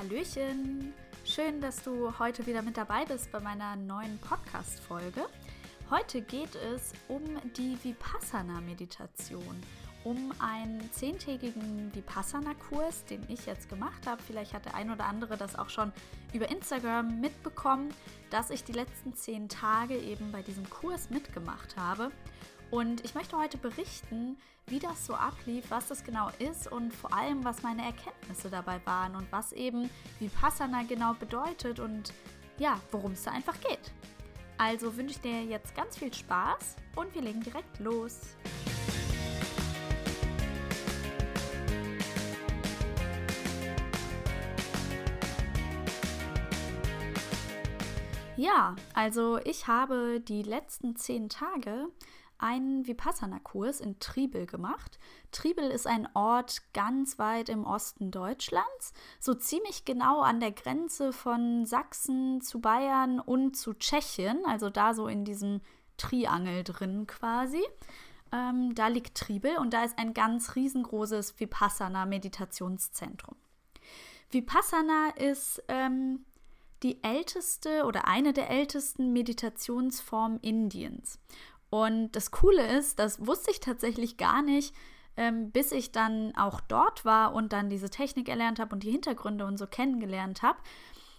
Hallöchen! Schön, dass du heute wieder mit dabei bist bei meiner neuen Podcast-Folge. Heute geht es um die Vipassana-Meditation, um einen zehntägigen Vipassana-Kurs, den ich jetzt gemacht habe. Vielleicht hat der ein oder andere das auch schon über Instagram mitbekommen, dass ich die letzten zehn Tage eben bei diesem Kurs mitgemacht habe. Und ich möchte heute berichten, wie das so ablief, was das genau ist und vor allem, was meine Erkenntnisse dabei waren und was eben Vipassana genau bedeutet und ja, worum es da einfach geht. Also wünsche ich dir jetzt ganz viel Spaß und wir legen direkt los. Ja, also ich habe die letzten zehn Tage einen Vipassana-Kurs in Triebel gemacht. Triebel ist ein Ort ganz weit im Osten Deutschlands, so ziemlich genau an der Grenze von Sachsen zu Bayern und zu Tschechien, also da so in diesem Triangel drin quasi. Ähm, da liegt Triebel und da ist ein ganz riesengroßes Vipassana-Meditationszentrum. Vipassana ist ähm, die älteste oder eine der ältesten Meditationsformen Indiens. Und das Coole ist, das wusste ich tatsächlich gar nicht, ähm, bis ich dann auch dort war und dann diese Technik erlernt habe und die Hintergründe und so kennengelernt habe.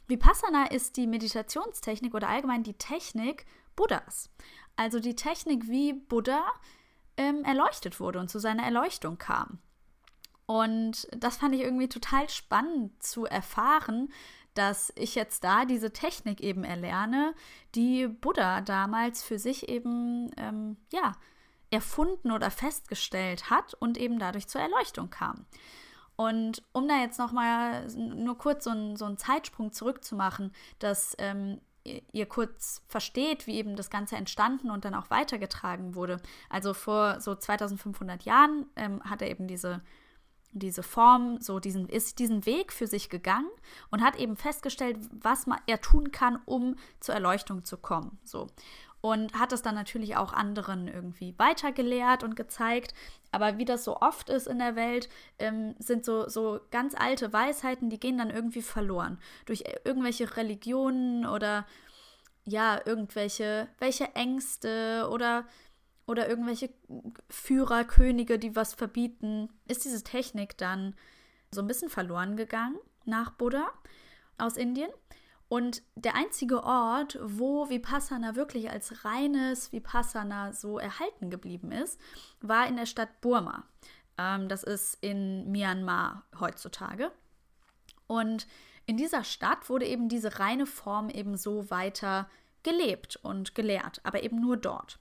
Vipassana ist die Meditationstechnik oder allgemein die Technik Buddhas. Also die Technik, wie Buddha ähm, erleuchtet wurde und zu seiner Erleuchtung kam. Und das fand ich irgendwie total spannend zu erfahren, dass ich jetzt da diese Technik eben erlerne, die Buddha damals für sich eben, ähm, ja, erfunden oder festgestellt hat und eben dadurch zur Erleuchtung kam. Und um da jetzt nochmal nur kurz so, ein, so einen Zeitsprung zurückzumachen, dass ähm, ihr kurz versteht, wie eben das Ganze entstanden und dann auch weitergetragen wurde. Also vor so 2500 Jahren ähm, hat er eben diese diese Form, so diesen, ist diesen Weg für sich gegangen und hat eben festgestellt, was man, er tun kann, um zur Erleuchtung zu kommen. So. Und hat es dann natürlich auch anderen irgendwie weitergelehrt und gezeigt. Aber wie das so oft ist in der Welt, ähm, sind so, so ganz alte Weisheiten, die gehen dann irgendwie verloren. Durch irgendwelche Religionen oder ja, irgendwelche welche Ängste oder oder irgendwelche Führer, Könige, die was verbieten, ist diese Technik dann so ein bisschen verloren gegangen nach Buddha aus Indien. Und der einzige Ort, wo Vipassana wirklich als reines Vipassana so erhalten geblieben ist, war in der Stadt Burma. Ähm, das ist in Myanmar heutzutage. Und in dieser Stadt wurde eben diese reine Form eben so weiter gelebt und gelehrt, aber eben nur dort.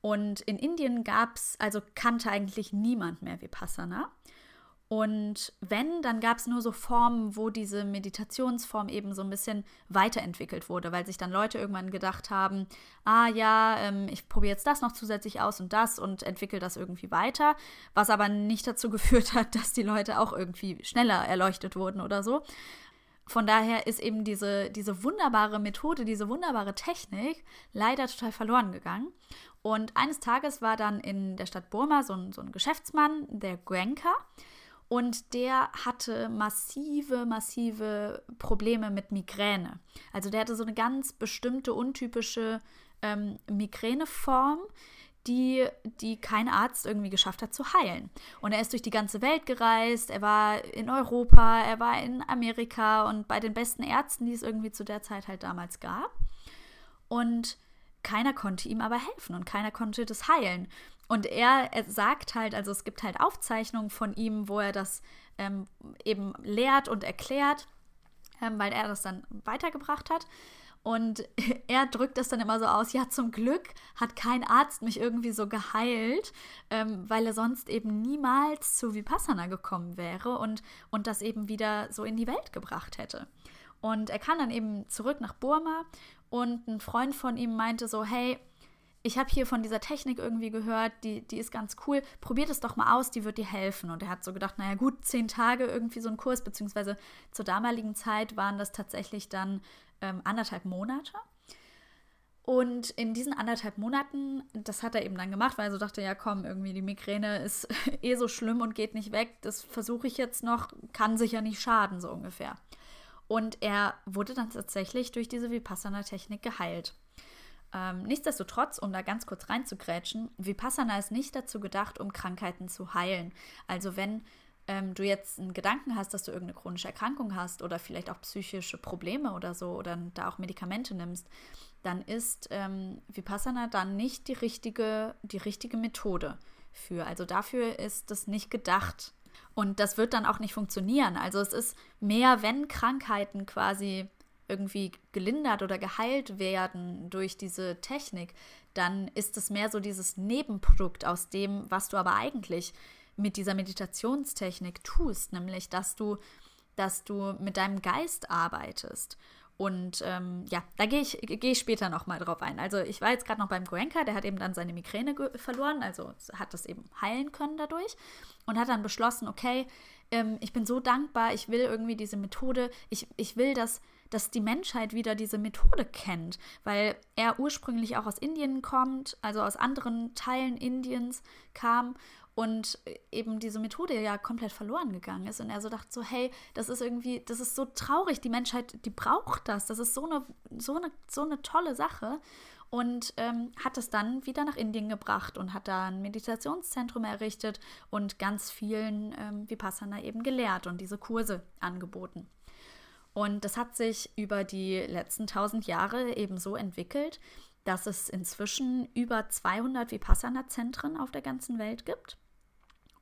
Und in Indien gab es, also kannte eigentlich niemand mehr Vipassana. Und wenn, dann gab es nur so Formen, wo diese Meditationsform eben so ein bisschen weiterentwickelt wurde, weil sich dann Leute irgendwann gedacht haben, ah ja, ähm, ich probiere jetzt das noch zusätzlich aus und das und entwickle das irgendwie weiter, was aber nicht dazu geführt hat, dass die Leute auch irgendwie schneller erleuchtet wurden oder so. Von daher ist eben diese, diese wunderbare Methode, diese wunderbare Technik leider total verloren gegangen. Und eines Tages war dann in der Stadt Burma so ein, so ein Geschäftsmann, der Gwenka, und der hatte massive, massive Probleme mit Migräne. Also der hatte so eine ganz bestimmte, untypische ähm, Migräneform, die, die kein Arzt irgendwie geschafft hat zu heilen. Und er ist durch die ganze Welt gereist, er war in Europa, er war in Amerika und bei den besten Ärzten, die es irgendwie zu der Zeit halt damals gab. Und keiner konnte ihm aber helfen und keiner konnte das heilen. Und er, er sagt halt, also es gibt halt Aufzeichnungen von ihm, wo er das ähm, eben lehrt und erklärt, ähm, weil er das dann weitergebracht hat. Und er drückt das dann immer so aus, ja, zum Glück hat kein Arzt mich irgendwie so geheilt, ähm, weil er sonst eben niemals zu Vipassana gekommen wäre und, und das eben wieder so in die Welt gebracht hätte. Und er kam dann eben zurück nach Burma und ein Freund von ihm meinte so, hey, ich habe hier von dieser Technik irgendwie gehört, die, die ist ganz cool, probiert es doch mal aus, die wird dir helfen. Und er hat so gedacht, naja gut, zehn Tage irgendwie so ein Kurs, beziehungsweise zur damaligen Zeit waren das tatsächlich dann ähm, anderthalb Monate. Und in diesen anderthalb Monaten, das hat er eben dann gemacht, weil er so dachte, ja komm, irgendwie die Migräne ist eh so schlimm und geht nicht weg, das versuche ich jetzt noch, kann sicher nicht schaden, so ungefähr. Und er wurde dann tatsächlich durch diese Vipassana-Technik geheilt. Ähm, nichtsdestotrotz, um da ganz kurz reinzugrätschen, Vipassana ist nicht dazu gedacht, um Krankheiten zu heilen. Also wenn ähm, du jetzt einen Gedanken hast, dass du irgendeine chronische Erkrankung hast oder vielleicht auch psychische Probleme oder so oder da auch Medikamente nimmst, dann ist ähm, Vipassana dann nicht die richtige, die richtige Methode für. Also dafür ist das nicht gedacht. Und das wird dann auch nicht funktionieren. Also es ist mehr, wenn Krankheiten quasi irgendwie gelindert oder geheilt werden durch diese Technik, dann ist es mehr so dieses Nebenprodukt aus dem, was du aber eigentlich mit dieser Meditationstechnik tust, nämlich dass du, dass du mit deinem Geist arbeitest. Und ähm, ja, da gehe ich, geh ich später nochmal drauf ein. Also ich war jetzt gerade noch beim Goenka, der hat eben dann seine Migräne verloren, also hat das eben heilen können dadurch und hat dann beschlossen, okay, ähm, ich bin so dankbar, ich will irgendwie diese Methode, ich, ich will, dass, dass die Menschheit wieder diese Methode kennt, weil er ursprünglich auch aus Indien kommt, also aus anderen Teilen Indiens kam und eben diese Methode ja komplett verloren gegangen ist. Und er so dachte so hey das ist irgendwie das ist so traurig. Die Menschheit die braucht das. Das ist so eine so eine so eine tolle Sache. Und ähm, hat es dann wieder nach Indien gebracht und hat da ein Meditationszentrum errichtet und ganz vielen ähm, Vipassana eben gelehrt und diese Kurse angeboten. Und das hat sich über die letzten tausend Jahre eben so entwickelt, dass es inzwischen über 200 Vipassana-Zentren auf der ganzen Welt gibt.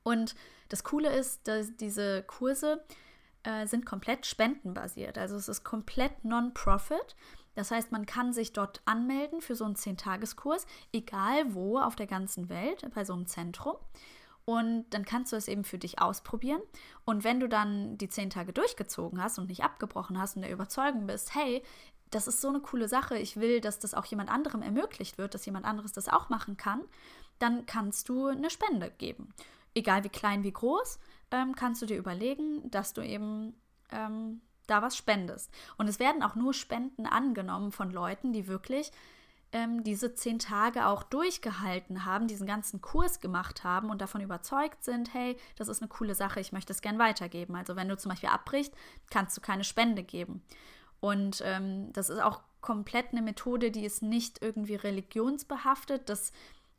Und das Coole ist, dass diese Kurse äh, sind komplett spendenbasiert. Also es ist komplett non-profit. Das heißt, man kann sich dort anmelden für so einen 10-Tageskurs, egal wo auf der ganzen Welt, bei so einem Zentrum. Und dann kannst du es eben für dich ausprobieren. Und wenn du dann die 10 Tage durchgezogen hast und nicht abgebrochen hast und der Überzeugung bist, hey, das ist so eine coole Sache, ich will, dass das auch jemand anderem ermöglicht wird, dass jemand anderes das auch machen kann, dann kannst du eine Spende geben egal wie klein, wie groß, ähm, kannst du dir überlegen, dass du eben ähm, da was spendest. Und es werden auch nur Spenden angenommen von Leuten, die wirklich ähm, diese zehn Tage auch durchgehalten haben, diesen ganzen Kurs gemacht haben und davon überzeugt sind, hey, das ist eine coole Sache, ich möchte es gern weitergeben. Also wenn du zum Beispiel abbrichst, kannst du keine Spende geben. Und ähm, das ist auch komplett eine Methode, die ist nicht irgendwie religionsbehaftet. Das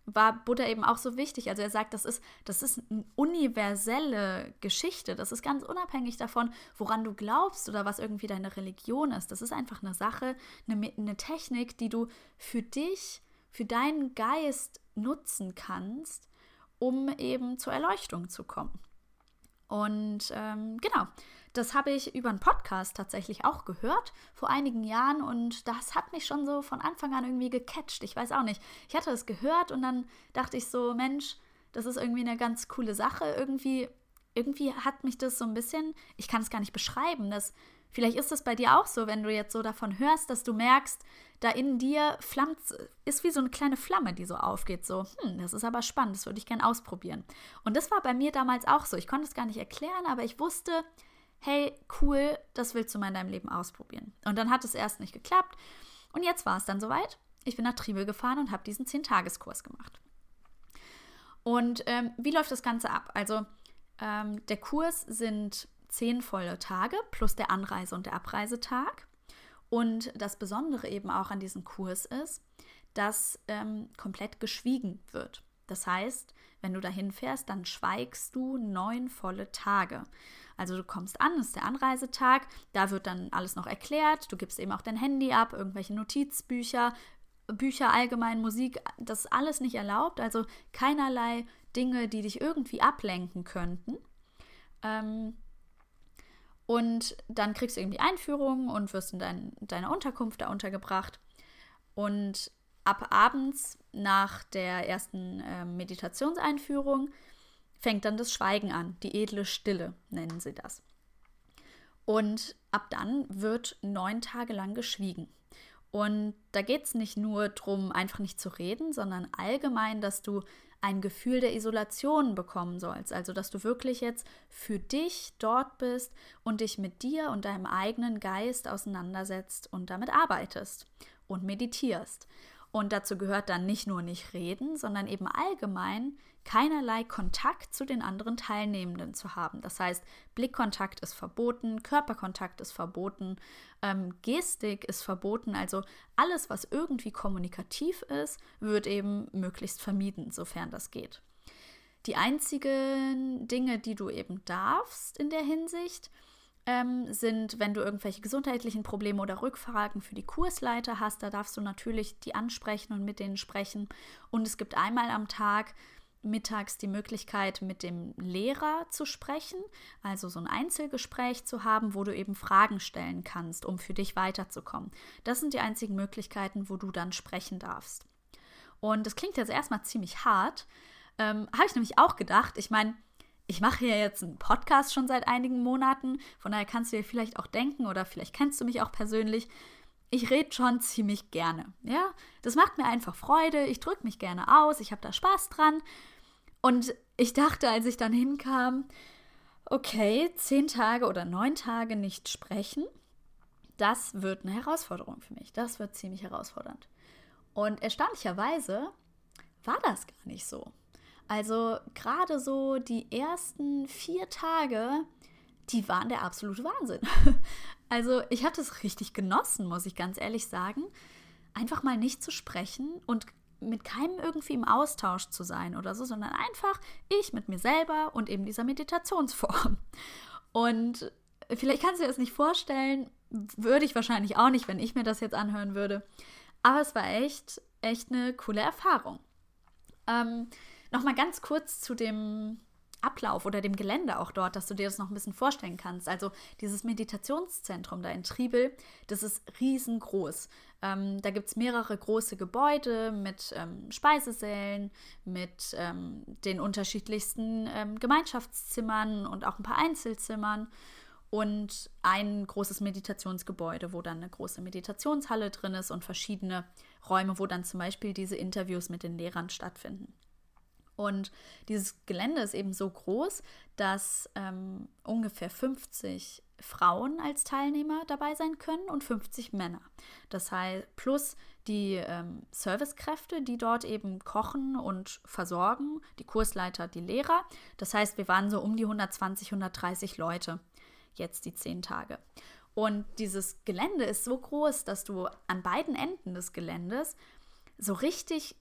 war Buddha eben auch so wichtig. Also er sagt, das ist, das ist eine universelle Geschichte. Das ist ganz unabhängig davon, woran du glaubst oder was irgendwie deine Religion ist. Das ist einfach eine Sache, eine, eine Technik, die du für dich, für deinen Geist nutzen kannst, um eben zur Erleuchtung zu kommen. Und ähm, genau, das habe ich über einen Podcast tatsächlich auch gehört vor einigen Jahren und das hat mich schon so von Anfang an irgendwie gecatcht. Ich weiß auch nicht. Ich hatte es gehört und dann dachte ich so, Mensch, das ist irgendwie eine ganz coole Sache. Irgendwie, irgendwie hat mich das so ein bisschen, ich kann es gar nicht beschreiben, dass vielleicht ist es bei dir auch so, wenn du jetzt so davon hörst, dass du merkst, da in dir flammt, ist wie so eine kleine Flamme, die so aufgeht. So, hm, das ist aber spannend, das würde ich gerne ausprobieren. Und das war bei mir damals auch so. Ich konnte es gar nicht erklären, aber ich wusste, hey, cool, das willst du mal in deinem Leben ausprobieren. Und dann hat es erst nicht geklappt. Und jetzt war es dann soweit. Ich bin nach Triebel gefahren und habe diesen 10-Tageskurs gemacht. Und ähm, wie läuft das Ganze ab? Also ähm, der Kurs sind zehn volle Tage plus der Anreise- und der Abreisetag. Und das Besondere eben auch an diesem Kurs ist, dass ähm, komplett geschwiegen wird. Das heißt, wenn du dahin fährst, dann schweigst du neun volle Tage. Also du kommst an, ist der Anreisetag, da wird dann alles noch erklärt, du gibst eben auch dein Handy ab, irgendwelche Notizbücher, Bücher allgemein, Musik, das ist alles nicht erlaubt, also keinerlei Dinge, die dich irgendwie ablenken könnten. Ähm, und dann kriegst du irgendwie Einführung und wirst in dein, deiner Unterkunft da untergebracht. Und ab abends nach der ersten äh, Meditationseinführung fängt dann das Schweigen an, die edle Stille nennen sie das. Und ab dann wird neun Tage lang geschwiegen. Und da geht es nicht nur darum, einfach nicht zu reden, sondern allgemein, dass du ein Gefühl der Isolation bekommen sollst. Also, dass du wirklich jetzt für dich dort bist und dich mit dir und deinem eigenen Geist auseinandersetzt und damit arbeitest und meditierst. Und dazu gehört dann nicht nur nicht reden, sondern eben allgemein keinerlei Kontakt zu den anderen Teilnehmenden zu haben. Das heißt, Blickkontakt ist verboten, Körperkontakt ist verboten, ähm, Gestik ist verboten. Also alles, was irgendwie kommunikativ ist, wird eben möglichst vermieden, sofern das geht. Die einzigen Dinge, die du eben darfst in der Hinsicht, ähm, sind, wenn du irgendwelche gesundheitlichen Probleme oder Rückfragen für die Kursleiter hast, da darfst du natürlich die ansprechen und mit denen sprechen. Und es gibt einmal am Tag mittags die Möglichkeit, mit dem Lehrer zu sprechen, also so ein Einzelgespräch zu haben, wo du eben Fragen stellen kannst, um für dich weiterzukommen. Das sind die einzigen Möglichkeiten, wo du dann sprechen darfst. Und das klingt jetzt erstmal ziemlich hart. Ähm, Habe ich nämlich auch gedacht. Ich meine, ich mache ja jetzt einen Podcast schon seit einigen Monaten, von daher kannst du dir vielleicht auch denken oder vielleicht kennst du mich auch persönlich. Ich rede schon ziemlich gerne, ja? Das macht mir einfach Freude, ich drücke mich gerne aus, ich habe da Spaß dran. Und ich dachte, als ich dann hinkam, okay, zehn Tage oder neun Tage nicht sprechen, das wird eine Herausforderung für mich. Das wird ziemlich herausfordernd. Und erstaunlicherweise war das gar nicht so. Also gerade so die ersten vier Tage, die waren der absolute Wahnsinn. Also ich hatte es richtig genossen, muss ich ganz ehrlich sagen, einfach mal nicht zu sprechen und mit keinem irgendwie im Austausch zu sein oder so, sondern einfach ich mit mir selber und eben dieser Meditationsform. Und vielleicht kannst du dir das nicht vorstellen, würde ich wahrscheinlich auch nicht, wenn ich mir das jetzt anhören würde. Aber es war echt, echt eine coole Erfahrung. Ähm, Nochmal ganz kurz zu dem Ablauf oder dem Gelände auch dort, dass du dir das noch ein bisschen vorstellen kannst. Also dieses Meditationszentrum da in Triebel, das ist riesengroß. Ähm, da gibt es mehrere große Gebäude mit ähm, Speisesälen, mit ähm, den unterschiedlichsten ähm, Gemeinschaftszimmern und auch ein paar Einzelzimmern und ein großes Meditationsgebäude, wo dann eine große Meditationshalle drin ist und verschiedene Räume, wo dann zum Beispiel diese Interviews mit den Lehrern stattfinden. Und dieses Gelände ist eben so groß, dass ähm, ungefähr 50 Frauen als Teilnehmer dabei sein können und 50 Männer. Das heißt, plus die ähm, Servicekräfte, die dort eben kochen und versorgen, die Kursleiter, die Lehrer. Das heißt, wir waren so um die 120, 130 Leute jetzt die zehn Tage. Und dieses Gelände ist so groß, dass du an beiden Enden des Geländes so richtig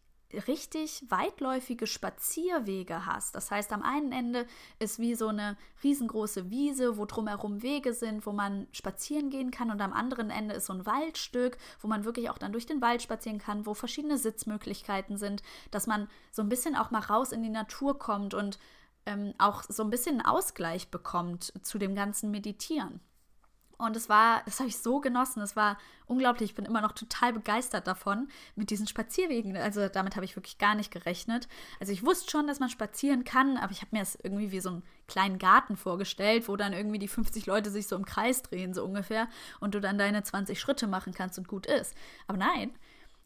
richtig weitläufige Spazierwege hast. Das heißt, am einen Ende ist wie so eine riesengroße Wiese, wo drumherum Wege sind, wo man spazieren gehen kann und am anderen Ende ist so ein Waldstück, wo man wirklich auch dann durch den Wald spazieren kann, wo verschiedene Sitzmöglichkeiten sind, dass man so ein bisschen auch mal raus in die Natur kommt und ähm, auch so ein bisschen einen Ausgleich bekommt zu dem ganzen Meditieren. Und es war, das habe ich so genossen. Es war unglaublich. Ich bin immer noch total begeistert davon mit diesen Spazierwegen. Also damit habe ich wirklich gar nicht gerechnet. Also ich wusste schon, dass man spazieren kann, aber ich habe mir das irgendwie wie so einen kleinen Garten vorgestellt, wo dann irgendwie die 50 Leute sich so im Kreis drehen, so ungefähr, und du dann deine 20 Schritte machen kannst und gut ist. Aber nein.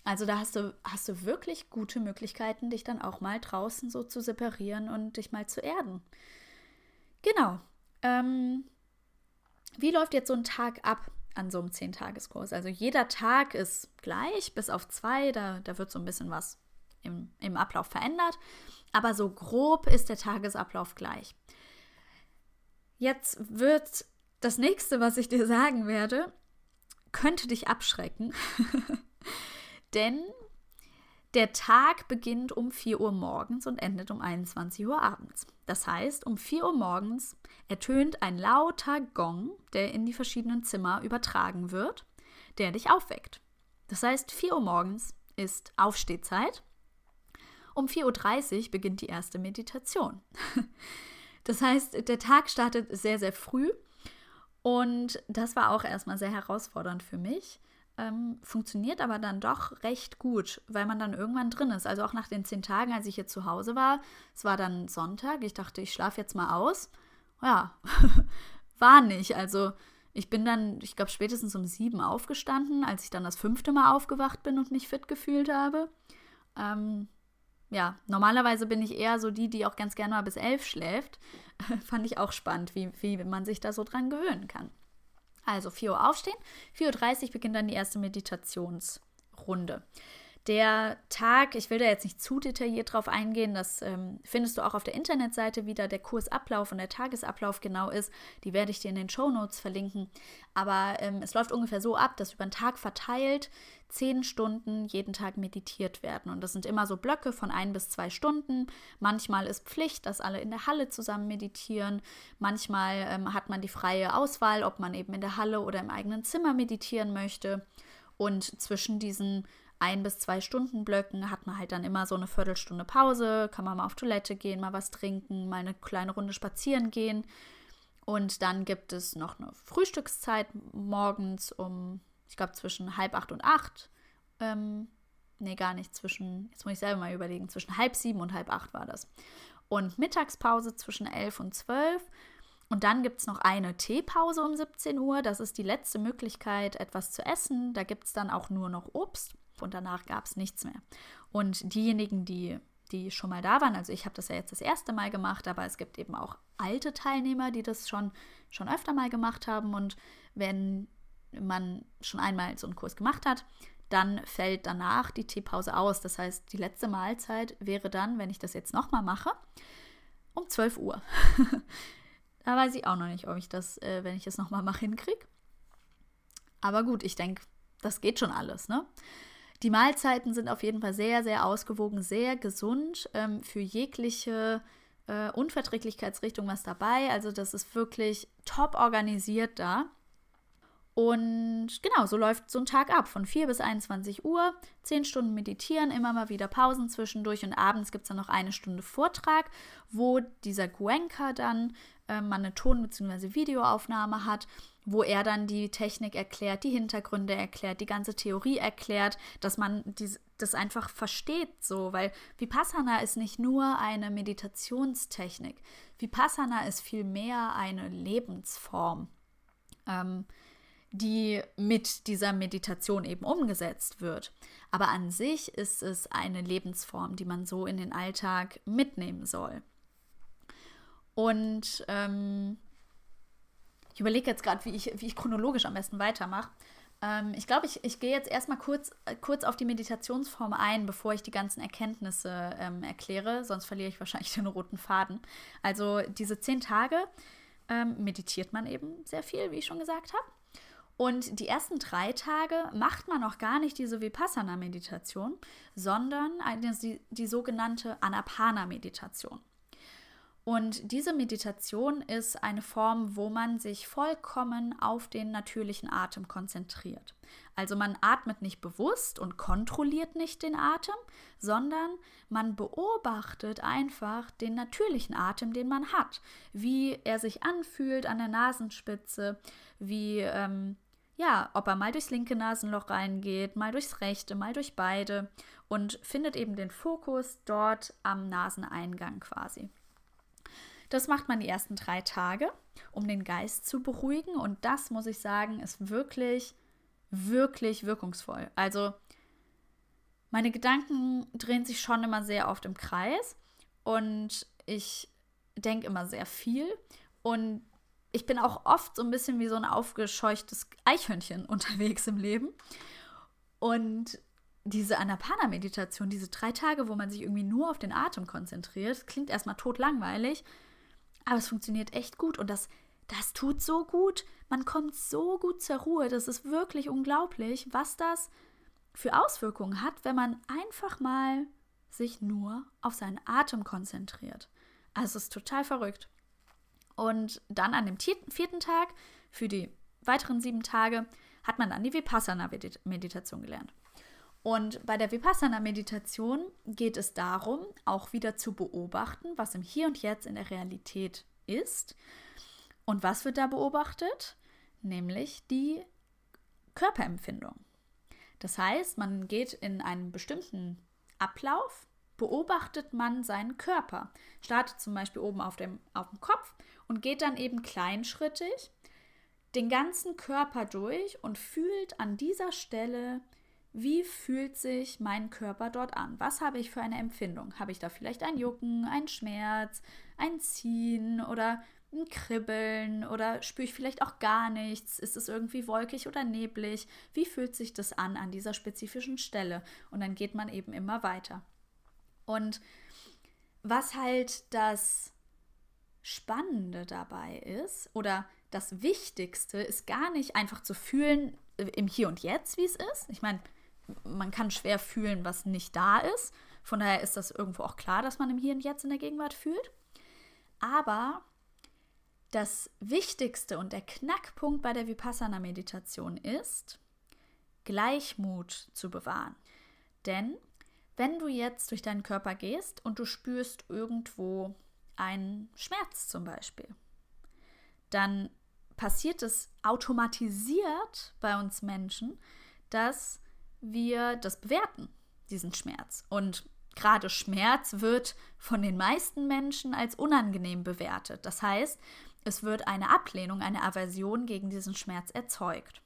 Also da hast du, hast du wirklich gute Möglichkeiten, dich dann auch mal draußen so zu separieren und dich mal zu erden. Genau. Ähm, wie läuft jetzt so ein Tag ab an so einem Zehntageskurs? Also jeder Tag ist gleich, bis auf zwei, da, da wird so ein bisschen was im, im Ablauf verändert. Aber so grob ist der Tagesablauf gleich. Jetzt wird das nächste, was ich dir sagen werde, könnte dich abschrecken. Denn der Tag beginnt um 4 Uhr morgens und endet um 21 Uhr abends. Das heißt, um 4 Uhr morgens ertönt ein lauter Gong, der in die verschiedenen Zimmer übertragen wird, der dich aufweckt. Das heißt, 4 Uhr morgens ist Aufstehzeit. Um 4.30 Uhr beginnt die erste Meditation. Das heißt, der Tag startet sehr, sehr früh und das war auch erstmal sehr herausfordernd für mich ähm, funktioniert aber dann doch recht gut, weil man dann irgendwann drin ist. Also auch nach den zehn Tagen, als ich hier zu Hause war, es war dann Sonntag, ich dachte, ich schlafe jetzt mal aus. Ja, war nicht. Also ich bin dann, ich glaube, spätestens um sieben aufgestanden, als ich dann das fünfte Mal aufgewacht bin und mich fit gefühlt habe. Ähm, ja, normalerweise bin ich eher so die, die auch ganz gerne mal bis elf schläft. Fand ich auch spannend, wie, wie man sich da so dran gewöhnen kann. Also 4 Uhr aufstehen, 4.30 Uhr beginnt dann die erste Meditationsrunde. Der Tag, ich will da jetzt nicht zu detailliert drauf eingehen, das ähm, findest du auch auf der Internetseite, wie da der Kursablauf und der Tagesablauf genau ist. Die werde ich dir in den Show Notes verlinken. Aber ähm, es läuft ungefähr so ab, dass über den Tag verteilt zehn Stunden jeden Tag meditiert werden. Und das sind immer so Blöcke von ein bis zwei Stunden. Manchmal ist Pflicht, dass alle in der Halle zusammen meditieren. Manchmal ähm, hat man die freie Auswahl, ob man eben in der Halle oder im eigenen Zimmer meditieren möchte. Und zwischen diesen ein bis zwei Stunden Blöcken hat man halt dann immer so eine Viertelstunde Pause, kann man mal auf Toilette gehen, mal was trinken, mal eine kleine Runde spazieren gehen. Und dann gibt es noch eine Frühstückszeit morgens um, ich glaube, zwischen halb acht und acht. Ähm, nee, gar nicht, zwischen, jetzt muss ich selber mal überlegen, zwischen halb sieben und halb acht war das. Und Mittagspause zwischen elf und zwölf. Und dann gibt es noch eine Teepause um 17 Uhr. Das ist die letzte Möglichkeit, etwas zu essen. Da gibt es dann auch nur noch Obst und danach gab es nichts mehr. Und diejenigen, die, die schon mal da waren, also ich habe das ja jetzt das erste Mal gemacht, aber es gibt eben auch alte Teilnehmer, die das schon, schon öfter mal gemacht haben. Und wenn man schon einmal so einen Kurs gemacht hat, dann fällt danach die Teepause aus. Das heißt, die letzte Mahlzeit wäre dann, wenn ich das jetzt nochmal mache, um 12 Uhr. da weiß ich auch noch nicht, ob ich das, äh, wenn ich das nochmal mache, hinkriege. Aber gut, ich denke, das geht schon alles, ne? Die Mahlzeiten sind auf jeden Fall sehr, sehr ausgewogen, sehr gesund. Ähm, für jegliche äh, Unverträglichkeitsrichtung was dabei. Also das ist wirklich top organisiert da. Und genau, so läuft so ein Tag ab. Von 4 bis 21 Uhr, 10 Stunden meditieren, immer mal wieder Pausen zwischendurch und abends gibt es dann noch eine Stunde Vortrag, wo dieser Guenka dann äh, man eine Ton- bzw. Videoaufnahme hat, wo er dann die Technik erklärt, die Hintergründe erklärt, die ganze Theorie erklärt, dass man dies, das einfach versteht so, weil Vipassana ist nicht nur eine Meditationstechnik. Vipassana ist vielmehr eine Lebensform. Ähm, die mit dieser Meditation eben umgesetzt wird. Aber an sich ist es eine Lebensform, die man so in den Alltag mitnehmen soll. Und ähm, ich überlege jetzt gerade, wie ich, wie ich chronologisch am besten weitermache. Ähm, ich glaube, ich, ich gehe jetzt erstmal kurz, äh, kurz auf die Meditationsform ein, bevor ich die ganzen Erkenntnisse ähm, erkläre, sonst verliere ich wahrscheinlich den roten Faden. Also diese zehn Tage ähm, meditiert man eben sehr viel, wie ich schon gesagt habe. Und die ersten drei Tage macht man noch gar nicht diese Vipassana-Meditation, sondern eine, die, die sogenannte Anapana-Meditation. Und diese Meditation ist eine Form, wo man sich vollkommen auf den natürlichen Atem konzentriert. Also man atmet nicht bewusst und kontrolliert nicht den Atem, sondern man beobachtet einfach den natürlichen Atem, den man hat, wie er sich anfühlt an der Nasenspitze, wie ähm, ja, ob er mal durchs linke Nasenloch reingeht, mal durchs rechte, mal durch beide und findet eben den Fokus dort am Naseneingang quasi. Das macht man die ersten drei Tage, um den Geist zu beruhigen. Und das, muss ich sagen, ist wirklich, wirklich wirkungsvoll. Also meine Gedanken drehen sich schon immer sehr oft im Kreis und ich denke immer sehr viel. Und ich bin auch oft so ein bisschen wie so ein aufgescheuchtes Eichhörnchen unterwegs im Leben. Und diese Anapana-Meditation, diese drei Tage, wo man sich irgendwie nur auf den Atem konzentriert, klingt erstmal totlangweilig, aber es funktioniert echt gut und das, das tut so gut. Man kommt so gut zur Ruhe. Das ist wirklich unglaublich, was das für Auswirkungen hat, wenn man einfach mal sich nur auf seinen Atem konzentriert. Also es ist total verrückt. Und dann an dem vierten Tag, für die weiteren sieben Tage, hat man dann die Vipassana-Meditation gelernt. Und bei der Vipassana-Meditation geht es darum, auch wieder zu beobachten, was im Hier und Jetzt in der Realität ist. Und was wird da beobachtet? Nämlich die Körperempfindung. Das heißt, man geht in einen bestimmten Ablauf, beobachtet man seinen Körper, startet zum Beispiel oben auf dem, auf dem Kopf und geht dann eben kleinschrittig den ganzen Körper durch und fühlt an dieser Stelle wie fühlt sich mein Körper dort an? Was habe ich für eine Empfindung? Habe ich da vielleicht ein Jucken, ein Schmerz, ein Ziehen oder ein Kribbeln oder spüre ich vielleicht auch gar nichts? Ist es irgendwie wolkig oder neblig? Wie fühlt sich das an an dieser spezifischen Stelle? Und dann geht man eben immer weiter. Und was halt das Spannende dabei ist oder das Wichtigste ist gar nicht einfach zu fühlen äh, im Hier und Jetzt, wie es ist. Ich meine, man kann schwer fühlen, was nicht da ist. Von daher ist das irgendwo auch klar, dass man im Hier und Jetzt in der Gegenwart fühlt. Aber das Wichtigste und der Knackpunkt bei der Vipassana-Meditation ist, Gleichmut zu bewahren. Denn wenn du jetzt durch deinen Körper gehst und du spürst irgendwo einen Schmerz zum Beispiel, dann passiert es automatisiert bei uns Menschen, dass wir das bewerten, diesen Schmerz. Und gerade Schmerz wird von den meisten Menschen als unangenehm bewertet. Das heißt, es wird eine Ablehnung, eine Aversion gegen diesen Schmerz erzeugt.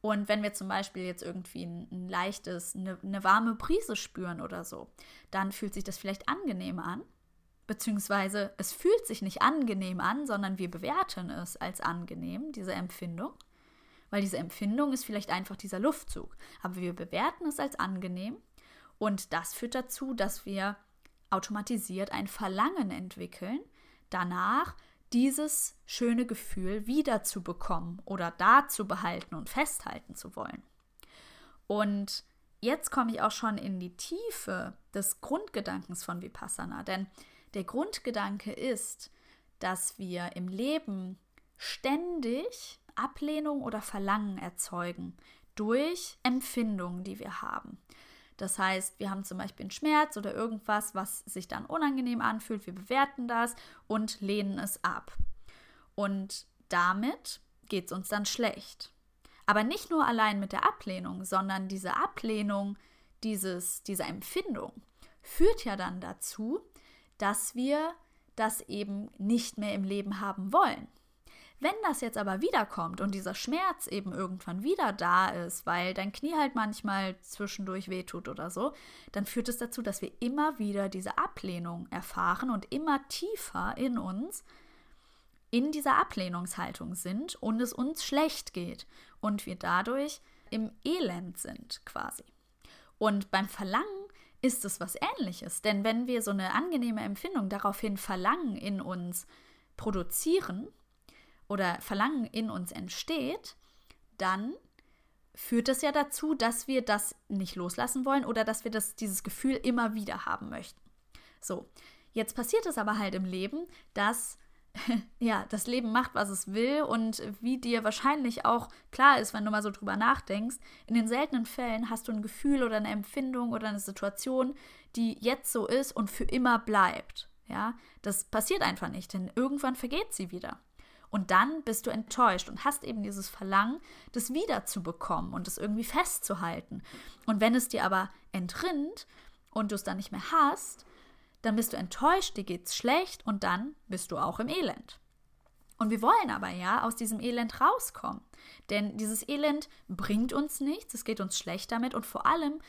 Und wenn wir zum Beispiel jetzt irgendwie ein, ein leichtes, eine, eine warme Brise spüren oder so, dann fühlt sich das vielleicht angenehm an. Beziehungsweise es fühlt sich nicht angenehm an, sondern wir bewerten es als angenehm, diese Empfindung. Weil diese Empfindung ist vielleicht einfach dieser Luftzug. Aber wir bewerten es als angenehm. Und das führt dazu, dass wir automatisiert ein Verlangen entwickeln, danach dieses schöne Gefühl wiederzubekommen oder da zu behalten und festhalten zu wollen. Und jetzt komme ich auch schon in die Tiefe des Grundgedankens von Vipassana, denn der Grundgedanke ist, dass wir im Leben ständig Ablehnung oder Verlangen erzeugen durch Empfindungen, die wir haben. Das heißt, wir haben zum Beispiel einen Schmerz oder irgendwas, was sich dann unangenehm anfühlt. Wir bewerten das und lehnen es ab. Und damit geht es uns dann schlecht. Aber nicht nur allein mit der Ablehnung, sondern diese Ablehnung, dieses, diese Empfindung führt ja dann dazu, dass wir das eben nicht mehr im Leben haben wollen. Wenn das jetzt aber wiederkommt und dieser Schmerz eben irgendwann wieder da ist, weil dein Knie halt manchmal zwischendurch wehtut oder so, dann führt es dazu, dass wir immer wieder diese Ablehnung erfahren und immer tiefer in uns in dieser Ablehnungshaltung sind und es uns schlecht geht und wir dadurch im Elend sind quasi. Und beim Verlangen ist es was ähnliches, denn wenn wir so eine angenehme Empfindung daraufhin Verlangen in uns produzieren, oder Verlangen in uns entsteht, dann führt das ja dazu, dass wir das nicht loslassen wollen oder dass wir das, dieses Gefühl immer wieder haben möchten. So, jetzt passiert es aber halt im Leben, dass ja, das Leben macht, was es will und wie dir wahrscheinlich auch klar ist, wenn du mal so drüber nachdenkst, in den seltenen Fällen hast du ein Gefühl oder eine Empfindung oder eine Situation, die jetzt so ist und für immer bleibt. Ja, das passiert einfach nicht, denn irgendwann vergeht sie wieder. Und dann bist du enttäuscht und hast eben dieses Verlangen, das wiederzubekommen und es irgendwie festzuhalten. Und wenn es dir aber entrinnt und du es dann nicht mehr hast, dann bist du enttäuscht, dir geht's schlecht und dann bist du auch im Elend. Und wir wollen aber ja aus diesem Elend rauskommen. Denn dieses Elend bringt uns nichts, es geht uns schlecht damit und vor allem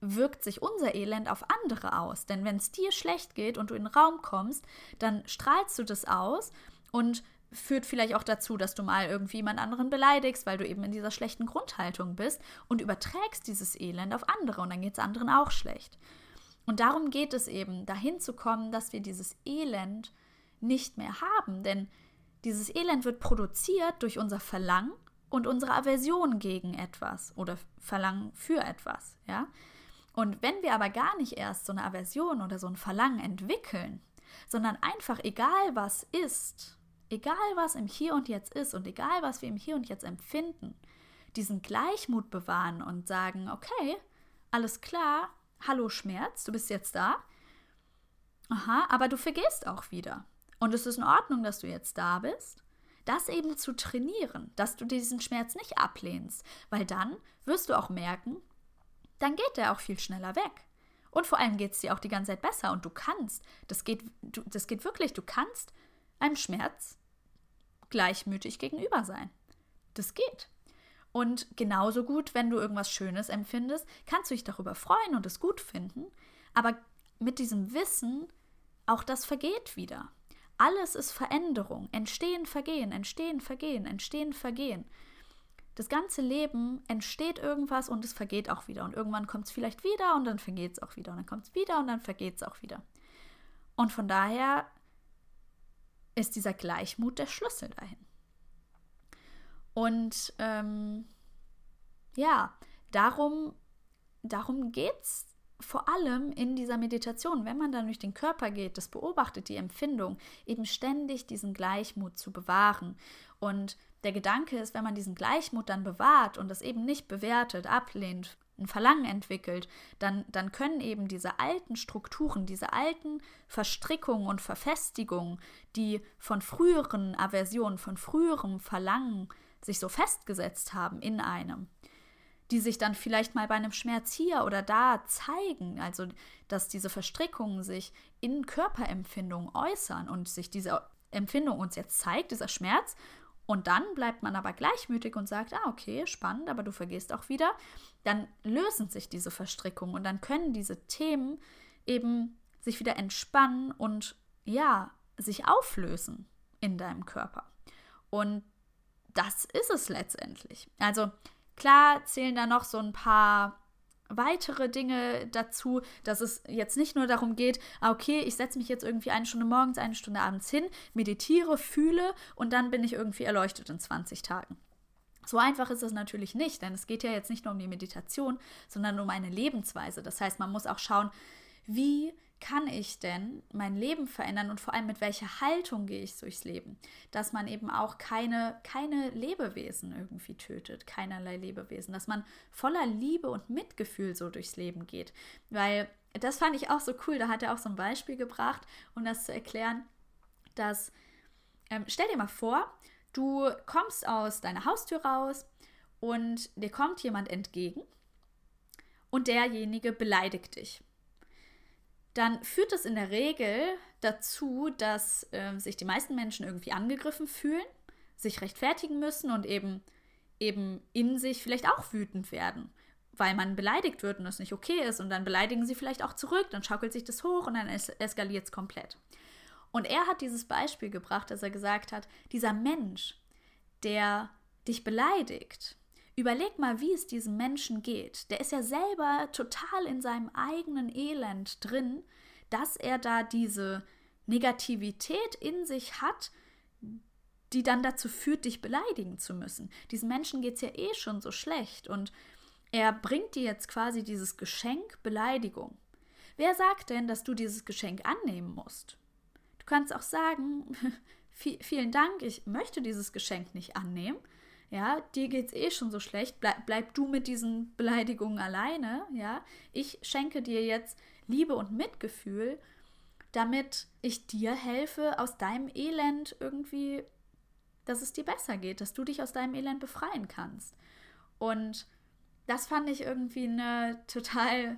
wirkt sich unser Elend auf andere aus. Denn wenn es dir schlecht geht und du in den Raum kommst, dann strahlst du das aus und führt vielleicht auch dazu, dass du mal irgendwie jemand anderen beleidigst, weil du eben in dieser schlechten Grundhaltung bist und überträgst dieses Elend auf andere und dann geht es anderen auch schlecht. Und darum geht es eben, dahin zu kommen, dass wir dieses Elend nicht mehr haben, denn dieses Elend wird produziert durch unser Verlangen und unsere Aversion gegen etwas oder Verlangen für etwas, ja? Und wenn wir aber gar nicht erst so eine Aversion oder so ein Verlangen entwickeln, sondern einfach egal was ist, egal was im Hier und Jetzt ist und egal was wir im Hier und Jetzt empfinden, diesen Gleichmut bewahren und sagen, okay, alles klar, hallo Schmerz, du bist jetzt da. Aha, aber du vergehst auch wieder. Und es ist in Ordnung, dass du jetzt da bist. Das eben zu trainieren, dass du diesen Schmerz nicht ablehnst, weil dann wirst du auch merken, dann geht der auch viel schneller weg. Und vor allem geht es dir auch die ganze Zeit besser und du kannst, das geht, du, das geht wirklich, du kannst einem Schmerz gleichmütig gegenüber sein. Das geht. Und genauso gut, wenn du irgendwas Schönes empfindest, kannst du dich darüber freuen und es gut finden. Aber mit diesem Wissen, auch das vergeht wieder. Alles ist Veränderung. Entstehen, vergehen, entstehen, vergehen, entstehen, vergehen. Das ganze Leben entsteht irgendwas und es vergeht auch wieder. Und irgendwann kommt es vielleicht wieder und dann vergeht es auch wieder. Und dann kommt es wieder und dann vergeht es auch wieder. Und von daher ist dieser Gleichmut der Schlüssel dahin. Und ähm, ja, darum, darum geht es vor allem in dieser Meditation, wenn man dann durch den Körper geht, das beobachtet, die Empfindung, eben ständig diesen Gleichmut zu bewahren. Und der Gedanke ist, wenn man diesen Gleichmut dann bewahrt und das eben nicht bewertet, ablehnt, ein Verlangen entwickelt, dann, dann können eben diese alten Strukturen, diese alten Verstrickungen und Verfestigungen, die von früheren Aversionen, von früherem Verlangen sich so festgesetzt haben in einem, die sich dann vielleicht mal bei einem Schmerz hier oder da zeigen, also dass diese Verstrickungen sich in Körperempfindungen äußern und sich diese Empfindung uns jetzt zeigt, dieser Schmerz, und dann bleibt man aber gleichmütig und sagt, ah, okay, spannend, aber du vergehst auch wieder, dann lösen sich diese Verstrickungen und dann können diese Themen eben sich wieder entspannen und ja, sich auflösen in deinem Körper. Und das ist es letztendlich. Also klar zählen da noch so ein paar weitere Dinge dazu, dass es jetzt nicht nur darum geht, ah, okay, ich setze mich jetzt irgendwie eine Stunde morgens, eine Stunde abends hin, meditiere, fühle und dann bin ich irgendwie erleuchtet in 20 Tagen. So einfach ist es natürlich nicht, denn es geht ja jetzt nicht nur um die Meditation, sondern um eine Lebensweise. Das heißt, man muss auch schauen, wie kann ich denn mein Leben verändern und vor allem mit welcher Haltung gehe ich durchs Leben? Dass man eben auch keine, keine Lebewesen irgendwie tötet, keinerlei Lebewesen, dass man voller Liebe und Mitgefühl so durchs Leben geht. Weil das fand ich auch so cool, da hat er auch so ein Beispiel gebracht, um das zu erklären, dass, ähm, stell dir mal vor, du kommst aus deiner Haustür raus und dir kommt jemand entgegen und derjenige beleidigt dich dann führt das in der Regel dazu, dass äh, sich die meisten Menschen irgendwie angegriffen fühlen, sich rechtfertigen müssen und eben, eben in sich vielleicht auch wütend werden, weil man beleidigt wird und das nicht okay ist. Und dann beleidigen sie vielleicht auch zurück, dann schaukelt sich das hoch und dann es eskaliert es komplett. Und er hat dieses Beispiel gebracht, dass er gesagt hat, dieser Mensch, der dich beleidigt, Überleg mal, wie es diesem Menschen geht. Der ist ja selber total in seinem eigenen Elend drin, dass er da diese Negativität in sich hat, die dann dazu führt, dich beleidigen zu müssen. Diesen Menschen geht es ja eh schon so schlecht und er bringt dir jetzt quasi dieses Geschenk Beleidigung. Wer sagt denn, dass du dieses Geschenk annehmen musst? Du kannst auch sagen, vielen Dank, ich möchte dieses Geschenk nicht annehmen ja, dir geht's eh schon so schlecht, bleib, bleib du mit diesen Beleidigungen alleine, ja. Ich schenke dir jetzt Liebe und Mitgefühl, damit ich dir helfe, aus deinem Elend irgendwie, dass es dir besser geht, dass du dich aus deinem Elend befreien kannst. Und das fand ich irgendwie eine total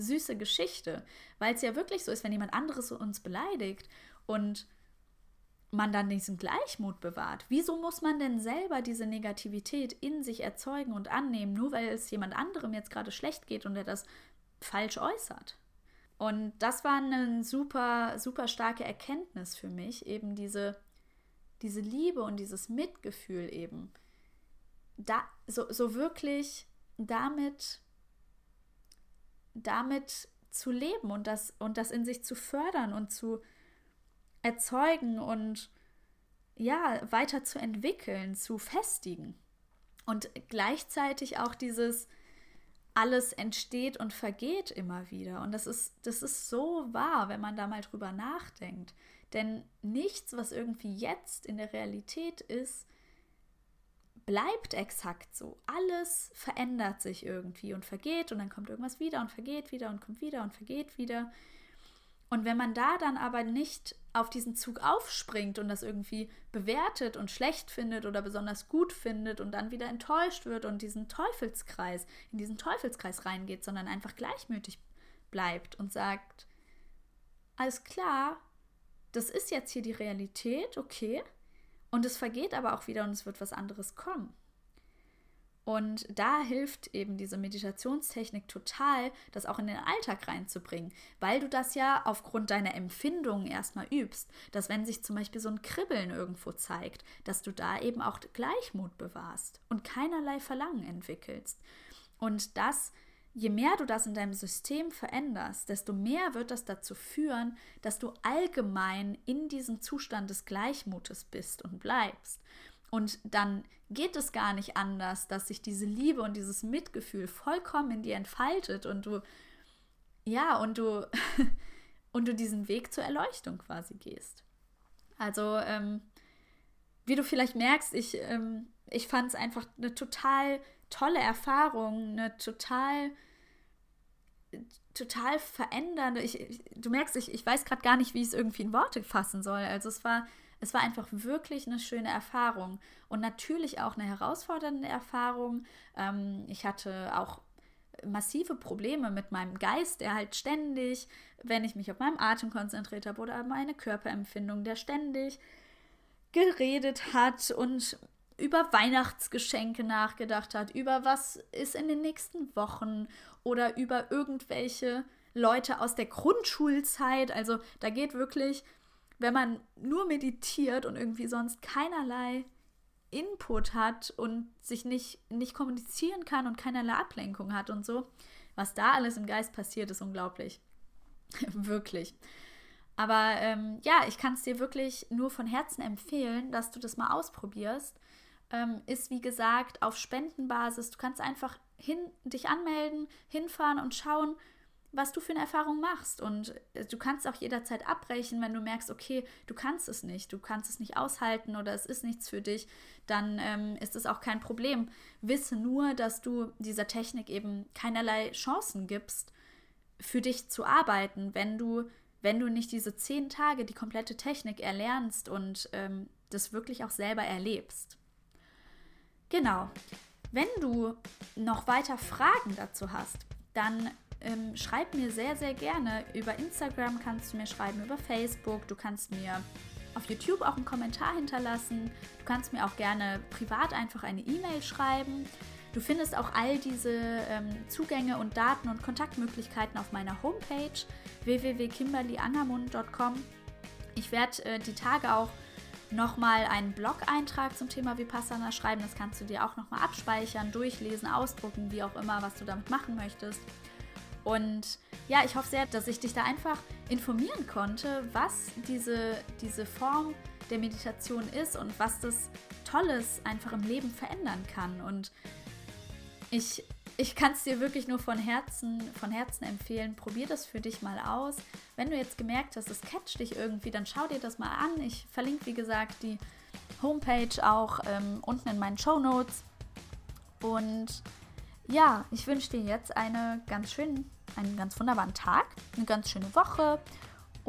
süße Geschichte, weil es ja wirklich so ist, wenn jemand anderes uns beleidigt und man dann diesen Gleichmut bewahrt. Wieso muss man denn selber diese Negativität in sich erzeugen und annehmen, nur weil es jemand anderem jetzt gerade schlecht geht und er das falsch äußert? Und das war eine super, super starke Erkenntnis für mich, eben diese, diese Liebe und dieses Mitgefühl eben. Da, so, so wirklich damit, damit zu leben und das, und das in sich zu fördern und zu, erzeugen und ja, weiter zu entwickeln, zu festigen. Und gleichzeitig auch dieses alles entsteht und vergeht immer wieder. Und das ist, das ist so wahr, wenn man da mal drüber nachdenkt. Denn nichts, was irgendwie jetzt in der Realität ist, bleibt exakt so. Alles verändert sich irgendwie und vergeht und dann kommt irgendwas wieder und vergeht wieder und kommt wieder und vergeht wieder. Und wenn man da dann aber nicht auf diesen Zug aufspringt und das irgendwie bewertet und schlecht findet oder besonders gut findet und dann wieder enttäuscht wird und diesen Teufelskreis, in diesen Teufelskreis reingeht, sondern einfach gleichmütig bleibt und sagt, alles klar, das ist jetzt hier die Realität, okay, und es vergeht aber auch wieder und es wird was anderes kommen. Und da hilft eben diese Meditationstechnik total, das auch in den Alltag reinzubringen, weil du das ja aufgrund deiner Empfindungen erstmal übst, dass wenn sich zum Beispiel so ein Kribbeln irgendwo zeigt, dass du da eben auch Gleichmut bewahrst und keinerlei Verlangen entwickelst. Und das, je mehr du das in deinem System veränderst, desto mehr wird das dazu führen, dass du allgemein in diesem Zustand des Gleichmutes bist und bleibst. Und dann geht es gar nicht anders, dass sich diese Liebe und dieses Mitgefühl vollkommen in dir entfaltet und du, ja, und du, und du diesen Weg zur Erleuchtung quasi gehst. Also, ähm, wie du vielleicht merkst, ich, ähm, ich fand es einfach eine total tolle Erfahrung, eine total, total verändernde. Ich, ich du merkst, ich, ich weiß gerade gar nicht, wie ich es irgendwie in Worte fassen soll. Also es war es war einfach wirklich eine schöne Erfahrung und natürlich auch eine herausfordernde Erfahrung. Ähm, ich hatte auch massive Probleme mit meinem Geist, der halt ständig, wenn ich mich auf meinen Atem konzentriert habe oder meine Körperempfindung, der ständig geredet hat und über Weihnachtsgeschenke nachgedacht hat, über was ist in den nächsten Wochen oder über irgendwelche Leute aus der Grundschulzeit. Also da geht wirklich wenn man nur meditiert und irgendwie sonst keinerlei Input hat und sich nicht, nicht kommunizieren kann und keinerlei Ablenkung hat und so, was da alles im Geist passiert, ist unglaublich. wirklich. Aber ähm, ja, ich kann es dir wirklich nur von Herzen empfehlen, dass du das mal ausprobierst. Ähm, ist wie gesagt auf Spendenbasis. Du kannst einfach hin, dich anmelden, hinfahren und schauen, was du für eine Erfahrung machst. Und äh, du kannst auch jederzeit abbrechen, wenn du merkst, okay, du kannst es nicht, du kannst es nicht aushalten oder es ist nichts für dich, dann ähm, ist es auch kein Problem. Wisse nur, dass du dieser Technik eben keinerlei Chancen gibst, für dich zu arbeiten, wenn du, wenn du nicht diese zehn Tage die komplette Technik erlernst und ähm, das wirklich auch selber erlebst. Genau. Wenn du noch weiter Fragen dazu hast, dann ähm, schreib mir sehr, sehr gerne. Über Instagram kannst du mir schreiben, über Facebook. Du kannst mir auf YouTube auch einen Kommentar hinterlassen. Du kannst mir auch gerne privat einfach eine E-Mail schreiben. Du findest auch all diese ähm, Zugänge und Daten und Kontaktmöglichkeiten auf meiner Homepage www.kimberlyangermund.com. Ich werde äh, die Tage auch nochmal einen Blog-Eintrag zum Thema Vipassana schreiben. Das kannst du dir auch nochmal abspeichern, durchlesen, ausdrucken, wie auch immer, was du damit machen möchtest. Und ja, ich hoffe sehr, dass ich dich da einfach informieren konnte, was diese, diese Form der Meditation ist und was das Tolles einfach im Leben verändern kann. Und ich, ich kann es dir wirklich nur von Herzen, von Herzen empfehlen. Probier das für dich mal aus. Wenn du jetzt gemerkt hast, es catcht dich irgendwie, dann schau dir das mal an. Ich verlinke, wie gesagt, die Homepage auch ähm, unten in meinen Show Notes. Und ja, ich wünsche dir jetzt eine ganz schöne einen ganz wunderbaren Tag, eine ganz schöne Woche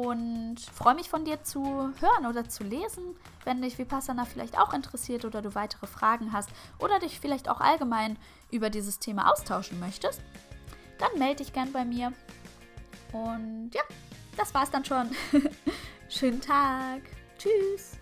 und freue mich von dir zu hören oder zu lesen, wenn dich Vipassana vielleicht auch interessiert oder du weitere Fragen hast oder dich vielleicht auch allgemein über dieses Thema austauschen möchtest. Dann melde dich gern bei mir. Und ja, das war's dann schon. Schönen Tag. Tschüss.